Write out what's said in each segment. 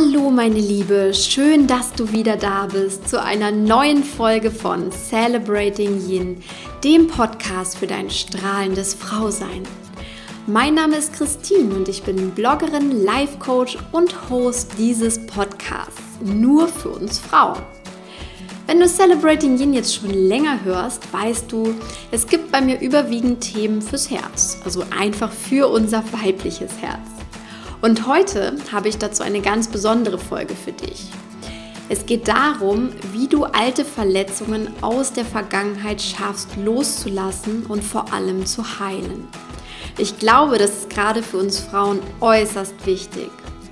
Hallo meine Liebe, schön, dass du wieder da bist zu einer neuen Folge von Celebrating Yin, dem Podcast für dein strahlendes Frausein. Mein Name ist Christine und ich bin Bloggerin, Life Coach und Host dieses Podcasts, nur für uns Frauen. Wenn du Celebrating Yin jetzt schon länger hörst, weißt du, es gibt bei mir überwiegend Themen fürs Herz, also einfach für unser weibliches Herz. Und heute habe ich dazu eine ganz besondere Folge für dich. Es geht darum, wie du alte Verletzungen aus der Vergangenheit schaffst loszulassen und vor allem zu heilen. Ich glaube, das ist gerade für uns Frauen äußerst wichtig.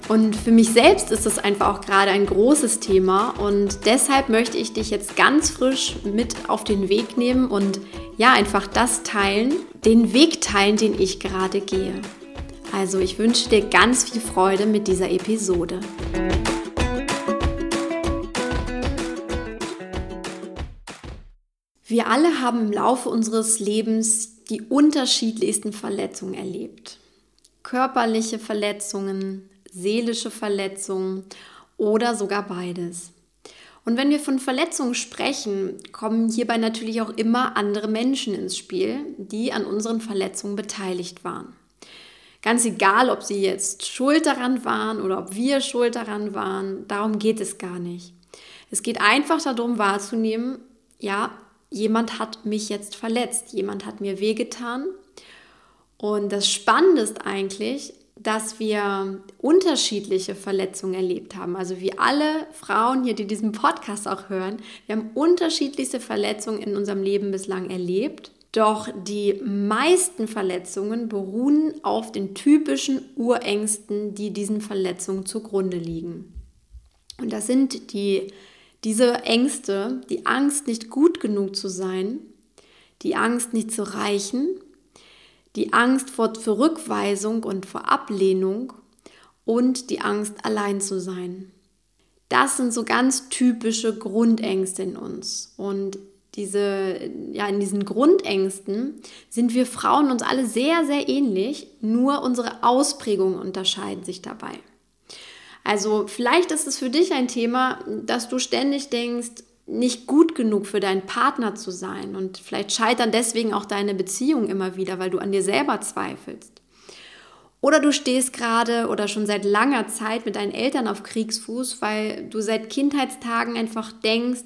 Und für mich selbst ist das einfach auch gerade ein großes Thema und deshalb möchte ich dich jetzt ganz frisch mit auf den Weg nehmen und ja, einfach das teilen, den Weg teilen, den ich gerade gehe. Also ich wünsche dir ganz viel Freude mit dieser Episode. Wir alle haben im Laufe unseres Lebens die unterschiedlichsten Verletzungen erlebt. Körperliche Verletzungen, seelische Verletzungen oder sogar beides. Und wenn wir von Verletzungen sprechen, kommen hierbei natürlich auch immer andere Menschen ins Spiel, die an unseren Verletzungen beteiligt waren. Ganz egal, ob sie jetzt schuld daran waren oder ob wir schuld daran waren, darum geht es gar nicht. Es geht einfach darum wahrzunehmen, ja, jemand hat mich jetzt verletzt, jemand hat mir wehgetan. Und das Spannende ist eigentlich, dass wir unterschiedliche Verletzungen erlebt haben. Also wie alle Frauen hier, die diesen Podcast auch hören, wir haben unterschiedlichste Verletzungen in unserem Leben bislang erlebt. Doch die meisten Verletzungen beruhen auf den typischen Urängsten, die diesen Verletzungen zugrunde liegen. Und das sind die, diese Ängste, die Angst, nicht gut genug zu sein, die Angst, nicht zu reichen, die Angst vor Rückweisung und vor Ablehnung und die Angst, allein zu sein. Das sind so ganz typische Grundängste in uns. Und diese, ja, in diesen Grundängsten sind wir Frauen uns alle sehr, sehr ähnlich, nur unsere Ausprägungen unterscheiden sich dabei. Also vielleicht ist es für dich ein Thema, dass du ständig denkst, nicht gut genug für deinen Partner zu sein und vielleicht scheitern deswegen auch deine Beziehungen immer wieder, weil du an dir selber zweifelst. Oder du stehst gerade oder schon seit langer Zeit mit deinen Eltern auf Kriegsfuß, weil du seit Kindheitstagen einfach denkst,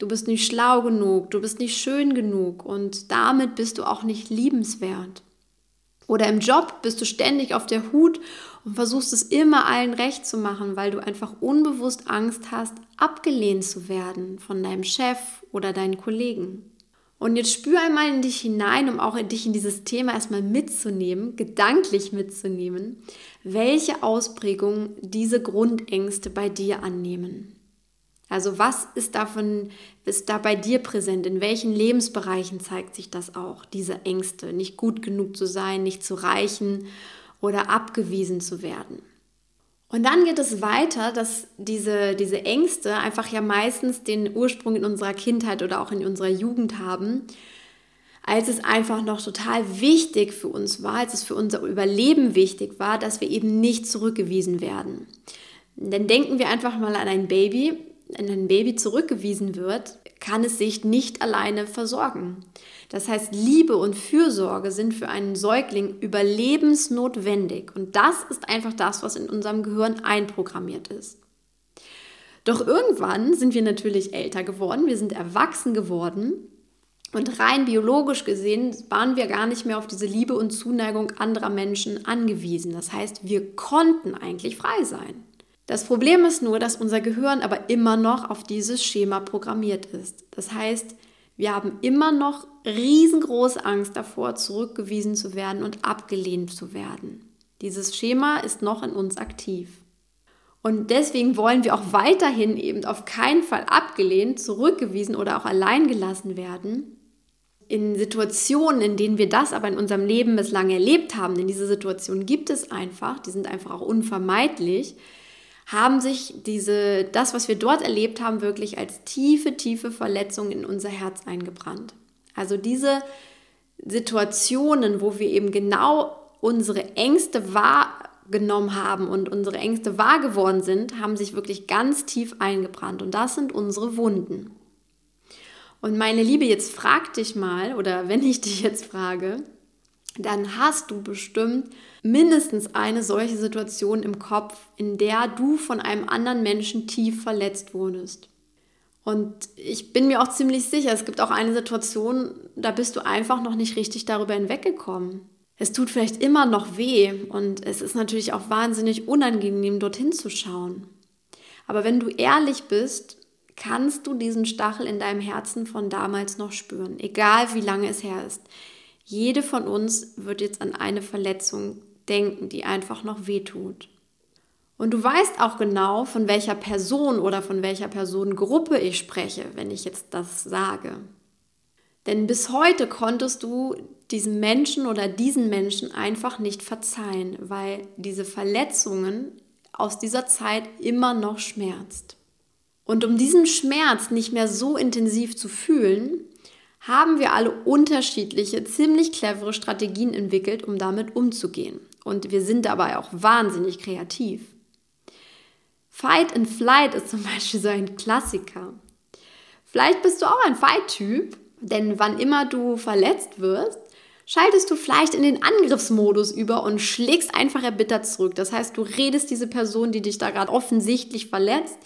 Du bist nicht schlau genug, du bist nicht schön genug und damit bist du auch nicht liebenswert. Oder im Job bist du ständig auf der Hut und versuchst es immer allen recht zu machen, weil du einfach unbewusst Angst hast, abgelehnt zu werden von deinem Chef oder deinen Kollegen. Und jetzt spür einmal in dich hinein, um auch in dich in dieses Thema erstmal mitzunehmen, gedanklich mitzunehmen, welche Ausprägungen diese Grundängste bei dir annehmen. Also was ist davon, ist da bei dir präsent? In welchen Lebensbereichen zeigt sich das auch, diese Ängste, nicht gut genug zu sein, nicht zu reichen oder abgewiesen zu werden? Und dann geht es weiter, dass diese, diese Ängste einfach ja meistens den Ursprung in unserer Kindheit oder auch in unserer Jugend haben, als es einfach noch total wichtig für uns war, als es für unser Überleben wichtig war, dass wir eben nicht zurückgewiesen werden. Denn denken wir einfach mal an ein Baby, wenn ein Baby zurückgewiesen wird, kann es sich nicht alleine versorgen. Das heißt, Liebe und Fürsorge sind für einen Säugling überlebensnotwendig. Und das ist einfach das, was in unserem Gehirn einprogrammiert ist. Doch irgendwann sind wir natürlich älter geworden, wir sind erwachsen geworden und rein biologisch gesehen waren wir gar nicht mehr auf diese Liebe und Zuneigung anderer Menschen angewiesen. Das heißt, wir konnten eigentlich frei sein. Das Problem ist nur, dass unser Gehirn aber immer noch auf dieses Schema programmiert ist. Das heißt, wir haben immer noch riesengroße Angst davor, zurückgewiesen zu werden und abgelehnt zu werden. Dieses Schema ist noch in uns aktiv. Und deswegen wollen wir auch weiterhin eben auf keinen Fall abgelehnt, zurückgewiesen oder auch allein gelassen werden. In Situationen, in denen wir das aber in unserem Leben bislang erlebt haben, denn diese Situationen gibt es einfach, die sind einfach auch unvermeidlich, haben sich diese, das, was wir dort erlebt haben, wirklich als tiefe, tiefe Verletzung in unser Herz eingebrannt. Also diese Situationen, wo wir eben genau unsere Ängste wahr, genommen haben und unsere Ängste wahr geworden sind, haben sich wirklich ganz tief eingebrannt. Und das sind unsere Wunden. Und meine Liebe, jetzt frag dich mal, oder wenn ich dich jetzt frage, dann hast du bestimmt mindestens eine solche Situation im Kopf, in der du von einem anderen Menschen tief verletzt wurdest. Und ich bin mir auch ziemlich sicher, es gibt auch eine Situation, da bist du einfach noch nicht richtig darüber hinweggekommen. Es tut vielleicht immer noch weh und es ist natürlich auch wahnsinnig unangenehm, dorthin zu schauen. Aber wenn du ehrlich bist, kannst du diesen Stachel in deinem Herzen von damals noch spüren, egal wie lange es her ist. Jede von uns wird jetzt an eine Verletzung denken, die einfach noch wehtut. Und du weißt auch genau, von welcher Person oder von welcher Personengruppe ich spreche, wenn ich jetzt das sage. Denn bis heute konntest du diesem Menschen oder diesen Menschen einfach nicht verzeihen, weil diese Verletzungen aus dieser Zeit immer noch schmerzt. Und um diesen Schmerz nicht mehr so intensiv zu fühlen, haben wir alle unterschiedliche, ziemlich clevere Strategien entwickelt, um damit umzugehen. Und wir sind dabei auch wahnsinnig kreativ. Fight and Flight ist zum Beispiel so ein Klassiker. Vielleicht bist du auch ein Fight-Typ, denn wann immer du verletzt wirst, schaltest du vielleicht in den Angriffsmodus über und schlägst einfach erbittert zurück. Das heißt, du redest diese Person, die dich da gerade offensichtlich verletzt,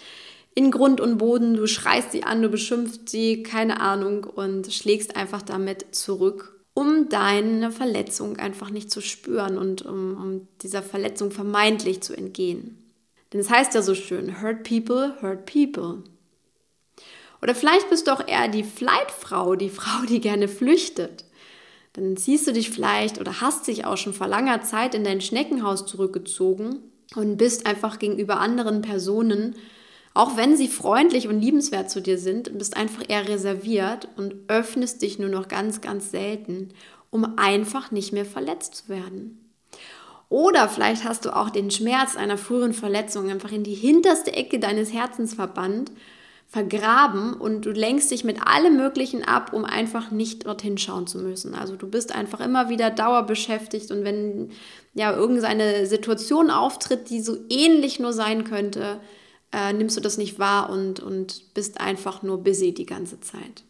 in Grund und Boden, du schreist sie an, du beschimpfst sie, keine Ahnung, und schlägst einfach damit zurück, um deine Verletzung einfach nicht zu spüren und um, um dieser Verletzung vermeintlich zu entgehen. Denn es heißt ja so schön, hurt people, hurt people. Oder vielleicht bist du auch eher die Flightfrau, die Frau, die gerne flüchtet. Dann siehst du dich vielleicht oder hast dich auch schon vor langer Zeit in dein Schneckenhaus zurückgezogen und bist einfach gegenüber anderen Personen auch wenn sie freundlich und liebenswert zu dir sind, bist einfach eher reserviert und öffnest dich nur noch ganz, ganz selten, um einfach nicht mehr verletzt zu werden. Oder vielleicht hast du auch den Schmerz einer früheren Verletzung einfach in die hinterste Ecke deines Herzens verbannt, vergraben und du lenkst dich mit allem Möglichen ab, um einfach nicht dorthin schauen zu müssen. Also du bist einfach immer wieder dauerbeschäftigt und wenn ja irgendeine Situation auftritt, die so ähnlich nur sein könnte, äh, nimmst du das nicht wahr und, und bist einfach nur busy die ganze Zeit.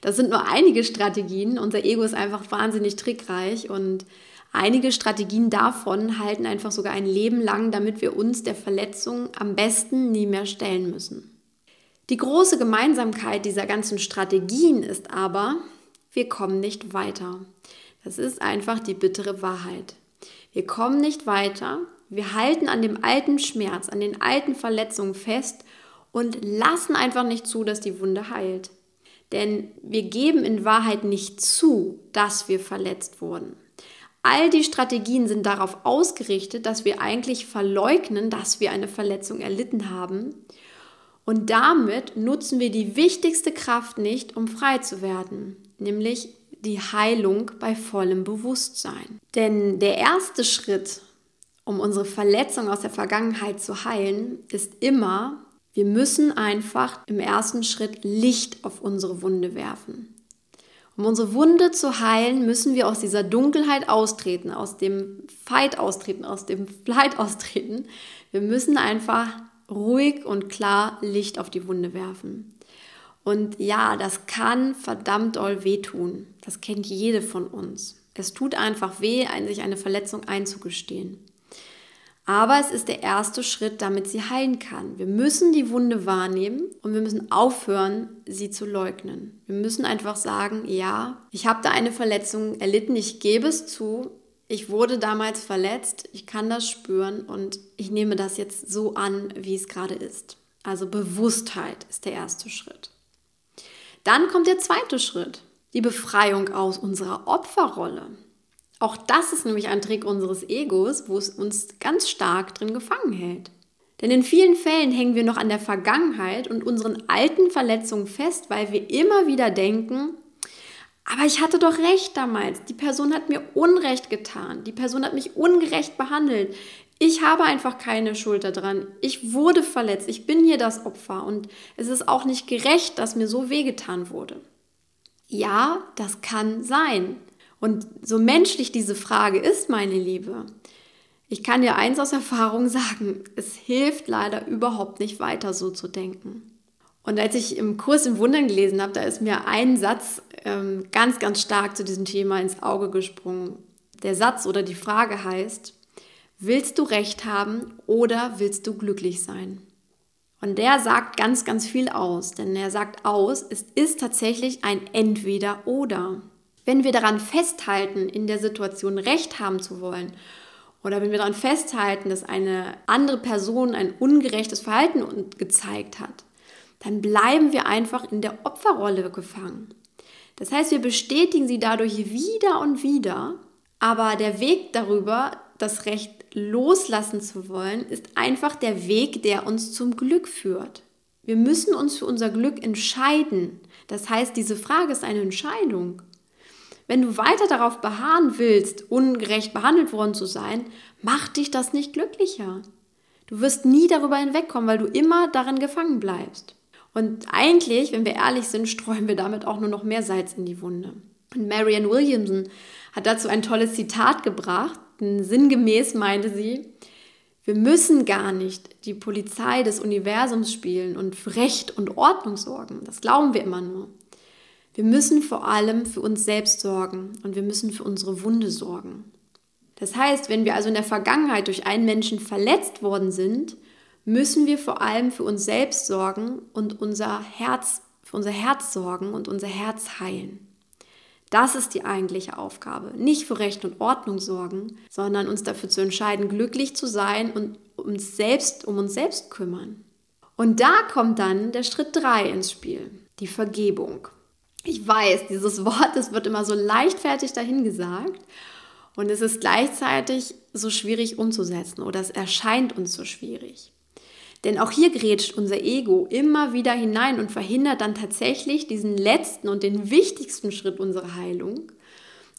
Das sind nur einige Strategien. Unser Ego ist einfach wahnsinnig trickreich und einige Strategien davon halten einfach sogar ein Leben lang, damit wir uns der Verletzung am besten nie mehr stellen müssen. Die große Gemeinsamkeit dieser ganzen Strategien ist aber, wir kommen nicht weiter. Das ist einfach die bittere Wahrheit. Wir kommen nicht weiter, wir halten an dem alten Schmerz, an den alten Verletzungen fest und lassen einfach nicht zu, dass die Wunde heilt. Denn wir geben in Wahrheit nicht zu, dass wir verletzt wurden. All die Strategien sind darauf ausgerichtet, dass wir eigentlich verleugnen, dass wir eine Verletzung erlitten haben. Und damit nutzen wir die wichtigste Kraft nicht, um frei zu werden, nämlich die Heilung bei vollem Bewusstsein. Denn der erste Schritt um unsere Verletzung aus der Vergangenheit zu heilen, ist immer, wir müssen einfach im ersten Schritt Licht auf unsere Wunde werfen. Um unsere Wunde zu heilen, müssen wir aus dieser Dunkelheit austreten, aus dem Fight austreten, aus dem Flight austreten. Wir müssen einfach ruhig und klar Licht auf die Wunde werfen. Und ja, das kann verdammt doll wehtun. Das kennt jede von uns. Es tut einfach weh, sich eine Verletzung einzugestehen. Aber es ist der erste Schritt, damit sie heilen kann. Wir müssen die Wunde wahrnehmen und wir müssen aufhören, sie zu leugnen. Wir müssen einfach sagen, ja, ich habe da eine Verletzung erlitten, ich gebe es zu, ich wurde damals verletzt, ich kann das spüren und ich nehme das jetzt so an, wie es gerade ist. Also Bewusstheit ist der erste Schritt. Dann kommt der zweite Schritt, die Befreiung aus unserer Opferrolle. Auch das ist nämlich ein Trick unseres Egos, wo es uns ganz stark drin gefangen hält. Denn in vielen Fällen hängen wir noch an der Vergangenheit und unseren alten Verletzungen fest, weil wir immer wieder denken, aber ich hatte doch recht damals. Die Person hat mir Unrecht getan. Die Person hat mich ungerecht behandelt. Ich habe einfach keine Schuld daran. Ich wurde verletzt. Ich bin hier das Opfer. Und es ist auch nicht gerecht, dass mir so wehgetan wurde. Ja, das kann sein. Und so menschlich diese Frage ist, meine Liebe, Ich kann dir eins aus Erfahrung sagen, es hilft leider überhaupt nicht weiter so zu denken. Und als ich im Kurs im Wundern gelesen habe, da ist mir ein Satz ähm, ganz, ganz stark zu diesem Thema ins Auge gesprungen. Der Satz oder die Frage heißt, willst du recht haben oder willst du glücklich sein? Und der sagt ganz, ganz viel aus, denn er sagt aus, es ist tatsächlich ein Entweder oder. Wenn wir daran festhalten, in der Situation Recht haben zu wollen, oder wenn wir daran festhalten, dass eine andere Person ein ungerechtes Verhalten gezeigt hat, dann bleiben wir einfach in der Opferrolle gefangen. Das heißt, wir bestätigen sie dadurch wieder und wieder, aber der Weg darüber, das Recht loslassen zu wollen, ist einfach der Weg, der uns zum Glück führt. Wir müssen uns für unser Glück entscheiden. Das heißt, diese Frage ist eine Entscheidung. Wenn du weiter darauf beharren willst, ungerecht behandelt worden zu sein, macht dich das nicht glücklicher. Du wirst nie darüber hinwegkommen, weil du immer darin gefangen bleibst. Und eigentlich, wenn wir ehrlich sind, streuen wir damit auch nur noch mehr Salz in die Wunde. Und Marianne Williamson hat dazu ein tolles Zitat gebracht. Sinngemäß meinte sie, wir müssen gar nicht die Polizei des Universums spielen und für Recht und Ordnung sorgen. Das glauben wir immer nur. Wir müssen vor allem für uns selbst sorgen und wir müssen für unsere Wunde sorgen. Das heißt, wenn wir also in der Vergangenheit durch einen Menschen verletzt worden sind, müssen wir vor allem für uns selbst sorgen und unser Herz, für unser Herz sorgen und unser Herz heilen. Das ist die eigentliche Aufgabe. Nicht für Recht und Ordnung sorgen, sondern uns dafür zu entscheiden, glücklich zu sein und uns selbst, um uns selbst kümmern. Und da kommt dann der Schritt 3 ins Spiel, die Vergebung. Ich weiß, dieses Wort, das wird immer so leichtfertig dahingesagt und es ist gleichzeitig so schwierig umzusetzen oder es erscheint uns so schwierig. Denn auch hier grätscht unser Ego immer wieder hinein und verhindert dann tatsächlich diesen letzten und den wichtigsten Schritt unserer Heilung,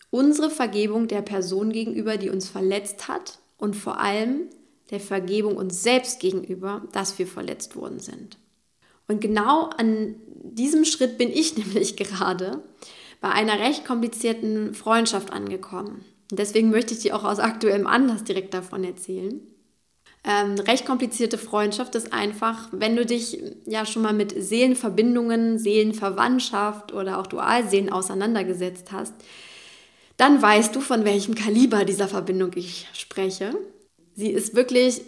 unsere Vergebung der Person gegenüber, die uns verletzt hat und vor allem der Vergebung uns selbst gegenüber, dass wir verletzt worden sind. Und genau an diesem Schritt bin ich nämlich gerade bei einer recht komplizierten Freundschaft angekommen. Und deswegen möchte ich dir auch aus aktuellem Anlass direkt davon erzählen. Ähm, recht komplizierte Freundschaft ist einfach, wenn du dich ja schon mal mit Seelenverbindungen, Seelenverwandtschaft oder auch Dualseelen auseinandergesetzt hast, dann weißt du, von welchem Kaliber dieser Verbindung ich spreche. Sie ist wirklich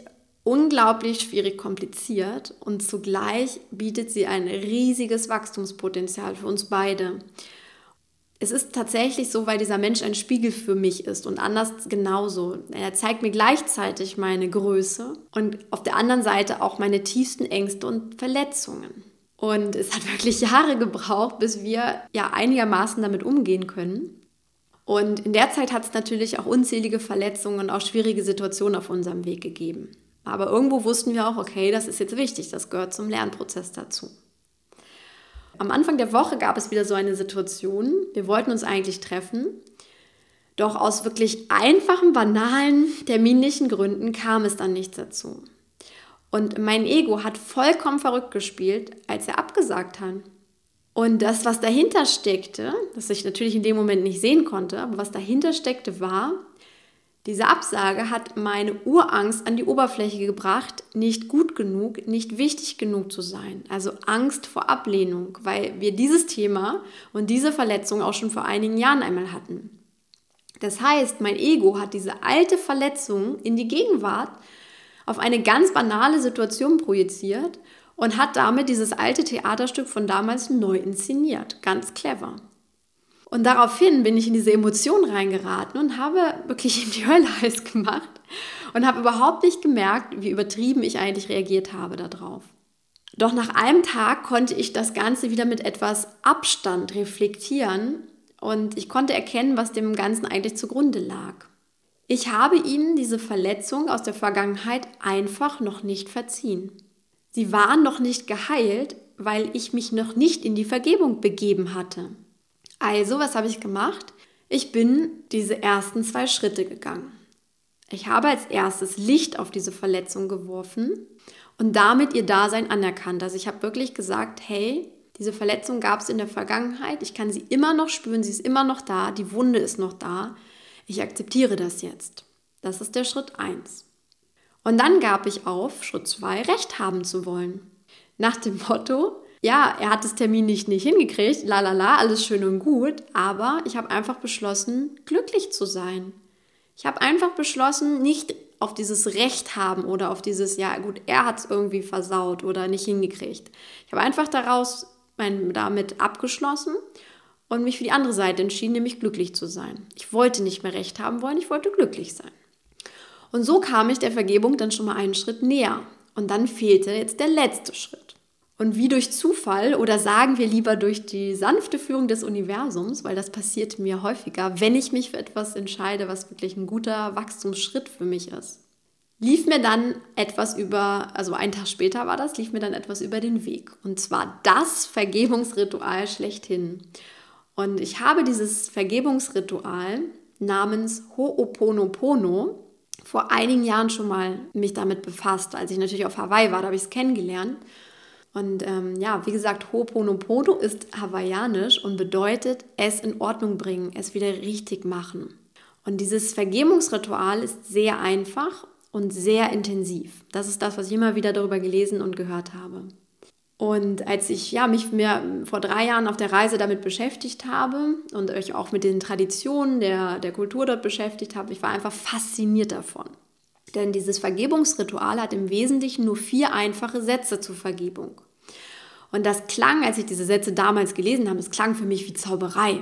unglaublich schwierig kompliziert und zugleich bietet sie ein riesiges Wachstumspotenzial für uns beide es ist tatsächlich so, weil dieser Mensch ein Spiegel für mich ist und anders genauso. Er zeigt mir gleichzeitig meine Größe und auf der anderen Seite auch meine tiefsten Ängste und Verletzungen. Und es hat wirklich Jahre gebraucht, bis wir ja einigermaßen damit umgehen können. Und in der Zeit hat es natürlich auch unzählige Verletzungen und auch schwierige Situationen auf unserem Weg gegeben. Aber irgendwo wussten wir auch, okay, das ist jetzt wichtig, das gehört zum Lernprozess dazu. Am Anfang der Woche gab es wieder so eine Situation. Wir wollten uns eigentlich treffen. Doch aus wirklich einfachen, banalen, terminlichen Gründen kam es dann nicht dazu. Und mein Ego hat vollkommen verrückt gespielt, als er abgesagt hat. Und das, was dahinter steckte, das ich natürlich in dem Moment nicht sehen konnte, aber was dahinter steckte, war, diese Absage hat meine Urangst an die Oberfläche gebracht, nicht gut genug, nicht wichtig genug zu sein. Also Angst vor Ablehnung, weil wir dieses Thema und diese Verletzung auch schon vor einigen Jahren einmal hatten. Das heißt, mein Ego hat diese alte Verletzung in die Gegenwart auf eine ganz banale Situation projiziert und hat damit dieses alte Theaterstück von damals neu inszeniert. Ganz clever. Und daraufhin bin ich in diese Emotion reingeraten und habe wirklich in die Hölle heiß gemacht und habe überhaupt nicht gemerkt, wie übertrieben ich eigentlich reagiert habe darauf. Doch nach einem Tag konnte ich das Ganze wieder mit etwas Abstand reflektieren und ich konnte erkennen, was dem Ganzen eigentlich zugrunde lag. Ich habe ihm diese Verletzung aus der Vergangenheit einfach noch nicht verziehen. Sie waren noch nicht geheilt, weil ich mich noch nicht in die Vergebung begeben hatte. Also, was habe ich gemacht? Ich bin diese ersten zwei Schritte gegangen. Ich habe als erstes Licht auf diese Verletzung geworfen und damit ihr Dasein anerkannt. Also ich habe wirklich gesagt, hey, diese Verletzung gab es in der Vergangenheit, ich kann sie immer noch spüren, sie ist immer noch da, die Wunde ist noch da. Ich akzeptiere das jetzt. Das ist der Schritt 1. Und dann gab ich auf, Schritt 2, Recht haben zu wollen. Nach dem Motto, ja, er hat das Termin nicht, nicht hingekriegt, la la la, alles schön und gut, aber ich habe einfach beschlossen, glücklich zu sein. Ich habe einfach beschlossen, nicht auf dieses Recht haben oder auf dieses, ja gut, er hat es irgendwie versaut oder nicht hingekriegt. Ich habe einfach daraus mein, damit abgeschlossen und mich für die andere Seite entschieden, nämlich glücklich zu sein. Ich wollte nicht mehr Recht haben wollen, ich wollte glücklich sein. Und so kam ich der Vergebung dann schon mal einen Schritt näher. Und dann fehlte jetzt der letzte Schritt. Und wie durch Zufall oder sagen wir lieber durch die sanfte Führung des Universums, weil das passiert mir häufiger, wenn ich mich für etwas entscheide, was wirklich ein guter Wachstumsschritt für mich ist, lief mir dann etwas über, also einen Tag später war das, lief mir dann etwas über den Weg. Und zwar das Vergebungsritual schlechthin. Und ich habe dieses Vergebungsritual namens Ho'oponopono vor einigen Jahren schon mal mich damit befasst, als ich natürlich auf Hawaii war, da habe ich es kennengelernt. Und ähm, ja, wie gesagt, Ho'oponopono ist hawaiianisch und bedeutet es in Ordnung bringen, es wieder richtig machen. Und dieses Vergebungsritual ist sehr einfach und sehr intensiv. Das ist das, was ich immer wieder darüber gelesen und gehört habe. Und als ich ja, mich mir vor drei Jahren auf der Reise damit beschäftigt habe und euch auch mit den Traditionen der, der Kultur dort beschäftigt habe, ich war einfach fasziniert davon. Denn dieses Vergebungsritual hat im Wesentlichen nur vier einfache Sätze zur Vergebung. Und das klang, als ich diese Sätze damals gelesen habe, es klang für mich wie Zauberei.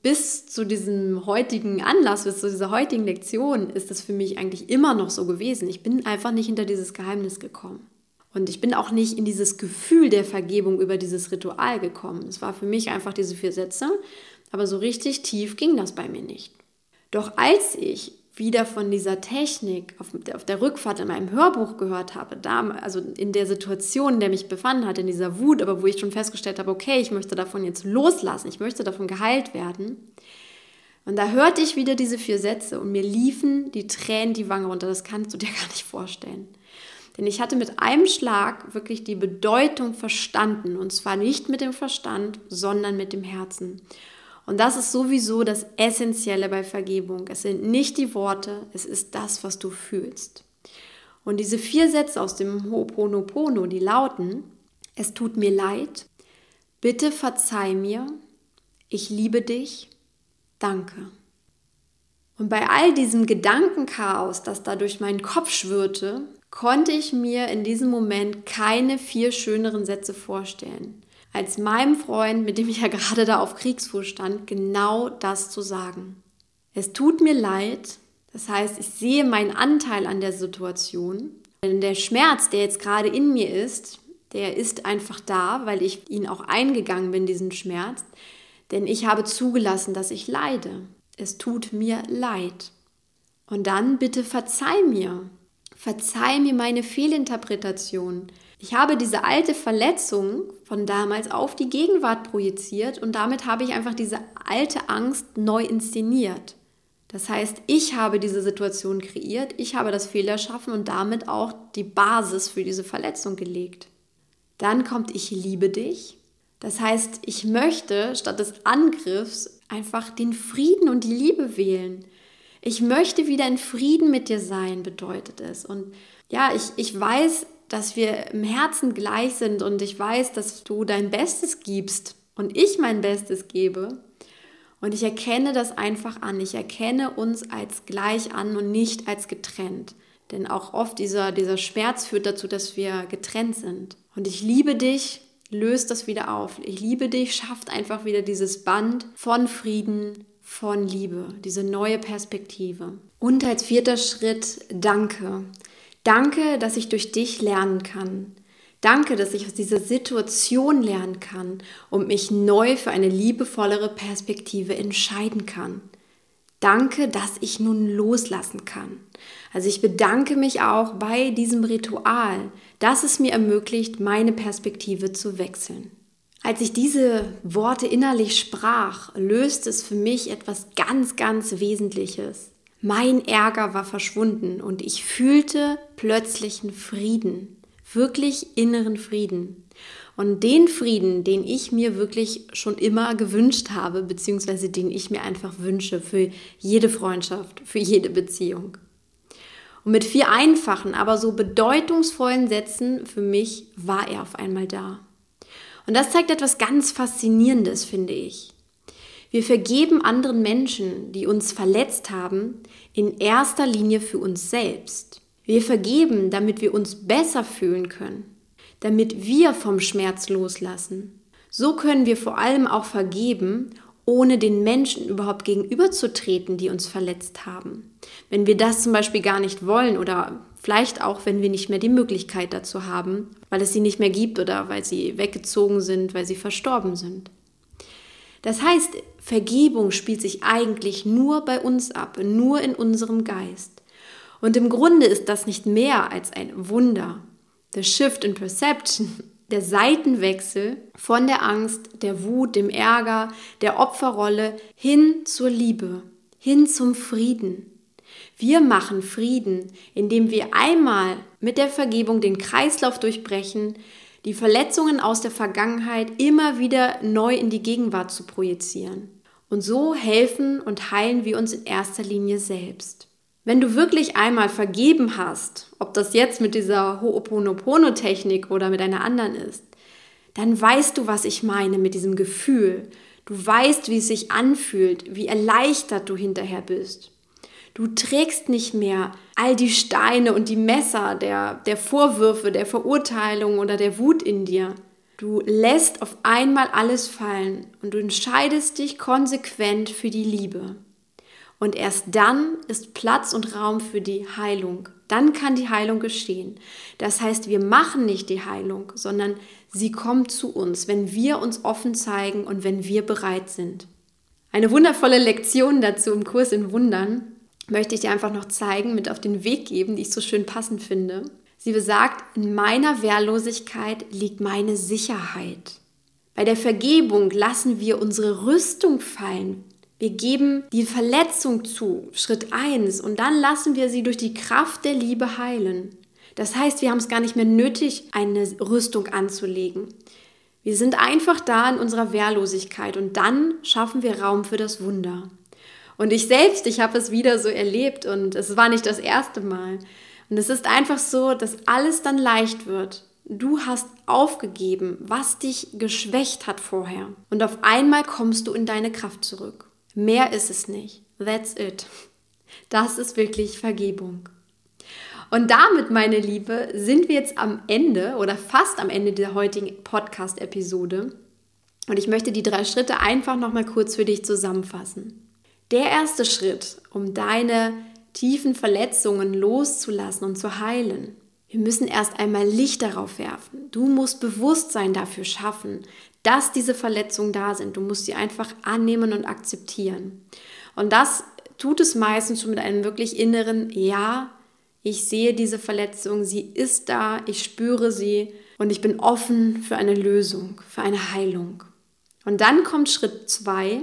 Bis zu diesem heutigen Anlass, bis zu dieser heutigen Lektion ist es für mich eigentlich immer noch so gewesen. Ich bin einfach nicht hinter dieses Geheimnis gekommen. Und ich bin auch nicht in dieses Gefühl der Vergebung über dieses Ritual gekommen. Es war für mich einfach diese vier Sätze, aber so richtig tief ging das bei mir nicht. Doch als ich wieder von dieser Technik auf, auf der Rückfahrt in meinem Hörbuch gehört habe, da, also in der Situation, in der mich befanden hat, in dieser Wut, aber wo ich schon festgestellt habe, okay, ich möchte davon jetzt loslassen, ich möchte davon geheilt werden. Und da hörte ich wieder diese vier Sätze und mir liefen die Tränen die Wange runter. Das kannst du dir gar nicht vorstellen. Denn ich hatte mit einem Schlag wirklich die Bedeutung verstanden. Und zwar nicht mit dem Verstand, sondern mit dem Herzen. Und das ist sowieso das Essentielle bei Vergebung. Es sind nicht die Worte, es ist das, was du fühlst. Und diese vier Sätze aus dem Ho'oponopono, die lauten, es tut mir leid, bitte verzeih mir, ich liebe dich, danke. Und bei all diesem Gedankenchaos, das da durch meinen Kopf schwirrte, konnte ich mir in diesem Moment keine vier schöneren Sätze vorstellen, als meinem Freund, mit dem ich ja gerade da auf Kriegsfuß stand, genau das zu sagen. Es tut mir leid, das heißt, ich sehe meinen Anteil an der Situation, denn der Schmerz, der jetzt gerade in mir ist, der ist einfach da, weil ich ihn auch eingegangen bin, diesen Schmerz, denn ich habe zugelassen, dass ich leide. Es tut mir leid. Und dann bitte verzeih mir, Verzeih mir meine Fehlinterpretation. Ich habe diese alte Verletzung von damals auf die Gegenwart projiziert und damit habe ich einfach diese alte Angst neu inszeniert. Das heißt, ich habe diese Situation kreiert, ich habe das Fehler schaffen und damit auch die Basis für diese Verletzung gelegt. Dann kommt ich liebe dich. Das heißt, ich möchte statt des Angriffs einfach den Frieden und die Liebe wählen. Ich möchte wieder in Frieden mit dir sein, bedeutet es. Und ja, ich, ich weiß, dass wir im Herzen gleich sind und ich weiß, dass du dein Bestes gibst und ich mein Bestes gebe. Und ich erkenne das einfach an. Ich erkenne uns als gleich an und nicht als getrennt. Denn auch oft dieser, dieser Schmerz führt dazu, dass wir getrennt sind. Und ich liebe dich, löst das wieder auf. Ich liebe dich, schafft einfach wieder dieses Band von Frieden, von Liebe, diese neue Perspektive. Und als vierter Schritt, danke. Danke, dass ich durch dich lernen kann. Danke, dass ich aus dieser Situation lernen kann und mich neu für eine liebevollere Perspektive entscheiden kann. Danke, dass ich nun loslassen kann. Also ich bedanke mich auch bei diesem Ritual, dass es mir ermöglicht, meine Perspektive zu wechseln. Als ich diese Worte innerlich sprach, löste es für mich etwas ganz, ganz Wesentliches. Mein Ärger war verschwunden und ich fühlte plötzlichen Frieden, wirklich inneren Frieden. Und den Frieden, den ich mir wirklich schon immer gewünscht habe, beziehungsweise den ich mir einfach wünsche für jede Freundschaft, für jede Beziehung. Und mit vier einfachen, aber so bedeutungsvollen Sätzen für mich war er auf einmal da. Und das zeigt etwas ganz Faszinierendes, finde ich. Wir vergeben anderen Menschen, die uns verletzt haben, in erster Linie für uns selbst. Wir vergeben, damit wir uns besser fühlen können, damit wir vom Schmerz loslassen. So können wir vor allem auch vergeben, ohne den Menschen überhaupt gegenüberzutreten, die uns verletzt haben. Wenn wir das zum Beispiel gar nicht wollen oder vielleicht auch, wenn wir nicht mehr die Möglichkeit dazu haben, weil es sie nicht mehr gibt oder weil sie weggezogen sind, weil sie verstorben sind. Das heißt, Vergebung spielt sich eigentlich nur bei uns ab, nur in unserem Geist. Und im Grunde ist das nicht mehr als ein Wunder. The Shift in Perception der Seitenwechsel von der Angst, der Wut, dem Ärger, der Opferrolle hin zur Liebe, hin zum Frieden. Wir machen Frieden, indem wir einmal mit der Vergebung den Kreislauf durchbrechen, die Verletzungen aus der Vergangenheit immer wieder neu in die Gegenwart zu projizieren. Und so helfen und heilen wir uns in erster Linie selbst. Wenn du wirklich einmal vergeben hast, ob das jetzt mit dieser Ho'oponopono-Technik oder mit einer anderen ist, dann weißt du, was ich meine mit diesem Gefühl. Du weißt, wie es sich anfühlt, wie erleichtert du hinterher bist. Du trägst nicht mehr all die Steine und die Messer der, der Vorwürfe, der Verurteilung oder der Wut in dir. Du lässt auf einmal alles fallen und du entscheidest dich konsequent für die Liebe. Und erst dann ist Platz und Raum für die Heilung. Dann kann die Heilung geschehen. Das heißt, wir machen nicht die Heilung, sondern sie kommt zu uns, wenn wir uns offen zeigen und wenn wir bereit sind. Eine wundervolle Lektion dazu im Kurs in Wundern möchte ich dir einfach noch zeigen, mit auf den Weg geben, die ich so schön passend finde. Sie besagt, in meiner Wehrlosigkeit liegt meine Sicherheit. Bei der Vergebung lassen wir unsere Rüstung fallen. Wir geben die Verletzung zu, Schritt 1, und dann lassen wir sie durch die Kraft der Liebe heilen. Das heißt, wir haben es gar nicht mehr nötig, eine Rüstung anzulegen. Wir sind einfach da in unserer Wehrlosigkeit und dann schaffen wir Raum für das Wunder. Und ich selbst, ich habe es wieder so erlebt und es war nicht das erste Mal. Und es ist einfach so, dass alles dann leicht wird. Du hast aufgegeben, was dich geschwächt hat vorher. Und auf einmal kommst du in deine Kraft zurück. Mehr ist es nicht. That's it. Das ist wirklich Vergebung. Und damit, meine Liebe, sind wir jetzt am Ende oder fast am Ende der heutigen Podcast-Episode. Und ich möchte die drei Schritte einfach nochmal kurz für dich zusammenfassen. Der erste Schritt, um deine tiefen Verletzungen loszulassen und zu heilen. Wir müssen erst einmal Licht darauf werfen. Du musst Bewusstsein dafür schaffen, dass diese Verletzungen da sind. Du musst sie einfach annehmen und akzeptieren. Und das tut es meistens schon mit einem wirklich inneren Ja, ich sehe diese Verletzung, sie ist da, ich spüre sie und ich bin offen für eine Lösung, für eine Heilung. Und dann kommt Schritt zwei,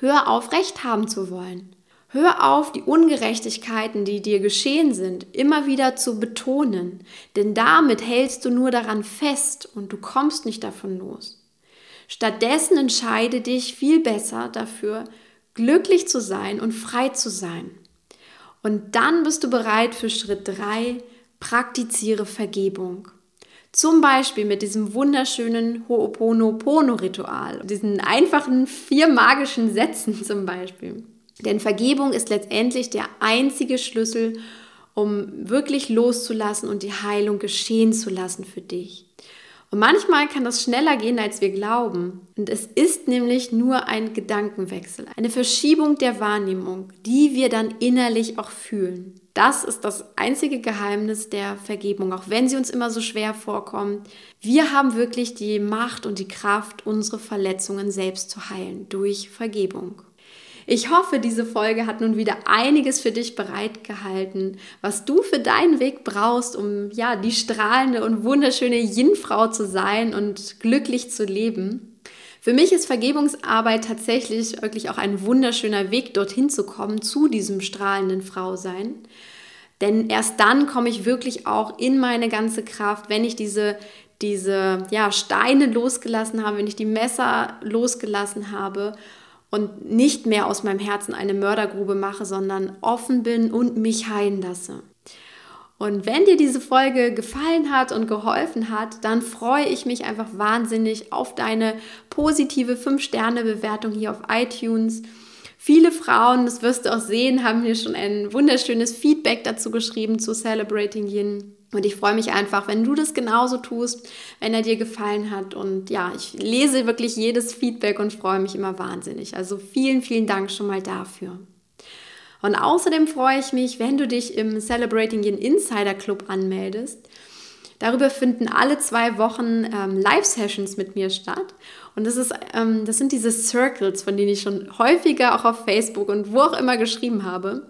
hör auf, Recht haben zu wollen. Hör auf, die Ungerechtigkeiten, die dir geschehen sind, immer wieder zu betonen, denn damit hältst du nur daran fest und du kommst nicht davon los. Stattdessen entscheide dich viel besser dafür, glücklich zu sein und frei zu sein. Und dann bist du bereit für Schritt 3, praktiziere Vergebung. Zum Beispiel mit diesem wunderschönen Ho'oponopono-Ritual, diesen einfachen vier magischen Sätzen zum Beispiel. Denn Vergebung ist letztendlich der einzige Schlüssel, um wirklich loszulassen und die Heilung geschehen zu lassen für dich. Und manchmal kann das schneller gehen, als wir glauben. Und es ist nämlich nur ein Gedankenwechsel, eine Verschiebung der Wahrnehmung, die wir dann innerlich auch fühlen. Das ist das einzige Geheimnis der Vergebung, auch wenn sie uns immer so schwer vorkommt. Wir haben wirklich die Macht und die Kraft, unsere Verletzungen selbst zu heilen durch Vergebung. Ich hoffe, diese Folge hat nun wieder einiges für dich bereitgehalten, was du für deinen Weg brauchst, um ja die strahlende und wunderschöne Yin-Frau zu sein und glücklich zu leben. Für mich ist Vergebungsarbeit tatsächlich wirklich auch ein wunderschöner Weg, dorthin zu kommen, zu diesem strahlenden Frausein. Denn erst dann komme ich wirklich auch in meine ganze Kraft, wenn ich diese, diese ja, Steine losgelassen habe, wenn ich die Messer losgelassen habe und nicht mehr aus meinem Herzen eine Mördergrube mache, sondern offen bin und mich heilen lasse. Und wenn dir diese Folge gefallen hat und geholfen hat, dann freue ich mich einfach wahnsinnig auf deine positive 5-Sterne-Bewertung hier auf iTunes. Viele Frauen, das wirst du auch sehen, haben mir schon ein wunderschönes Feedback dazu geschrieben zu Celebrating Yin. Und ich freue mich einfach, wenn du das genauso tust, wenn er dir gefallen hat. Und ja, ich lese wirklich jedes Feedback und freue mich immer wahnsinnig. Also vielen, vielen Dank schon mal dafür. Und außerdem freue ich mich, wenn du dich im Celebrating Yin Insider Club anmeldest. Darüber finden alle zwei Wochen ähm, Live-Sessions mit mir statt. Und das, ist, ähm, das sind diese Circles, von denen ich schon häufiger auch auf Facebook und wo auch immer geschrieben habe.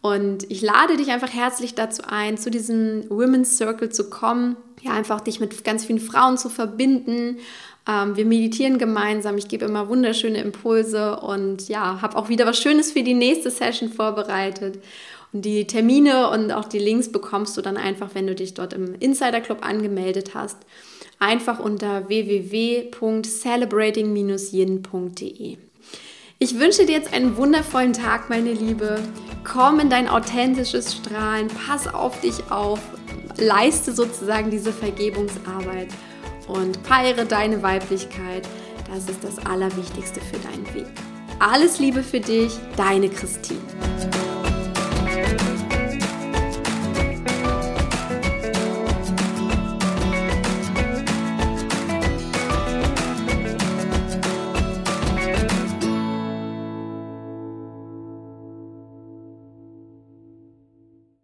Und ich lade dich einfach herzlich dazu ein, zu diesem Women's Circle zu kommen, ja, einfach dich mit ganz vielen Frauen zu verbinden. Ähm, wir meditieren gemeinsam, ich gebe immer wunderschöne Impulse und ja, habe auch wieder was Schönes für die nächste Session vorbereitet. Und die Termine und auch die Links bekommst du dann einfach, wenn du dich dort im Insider Club angemeldet hast, einfach unter www.celebrating-yin.de. Ich wünsche dir jetzt einen wundervollen Tag, meine Liebe. Komm in dein authentisches Strahlen, pass auf dich auf, leiste sozusagen diese Vergebungsarbeit und feiere deine Weiblichkeit. Das ist das Allerwichtigste für deinen Weg. Alles Liebe für dich, deine Christine.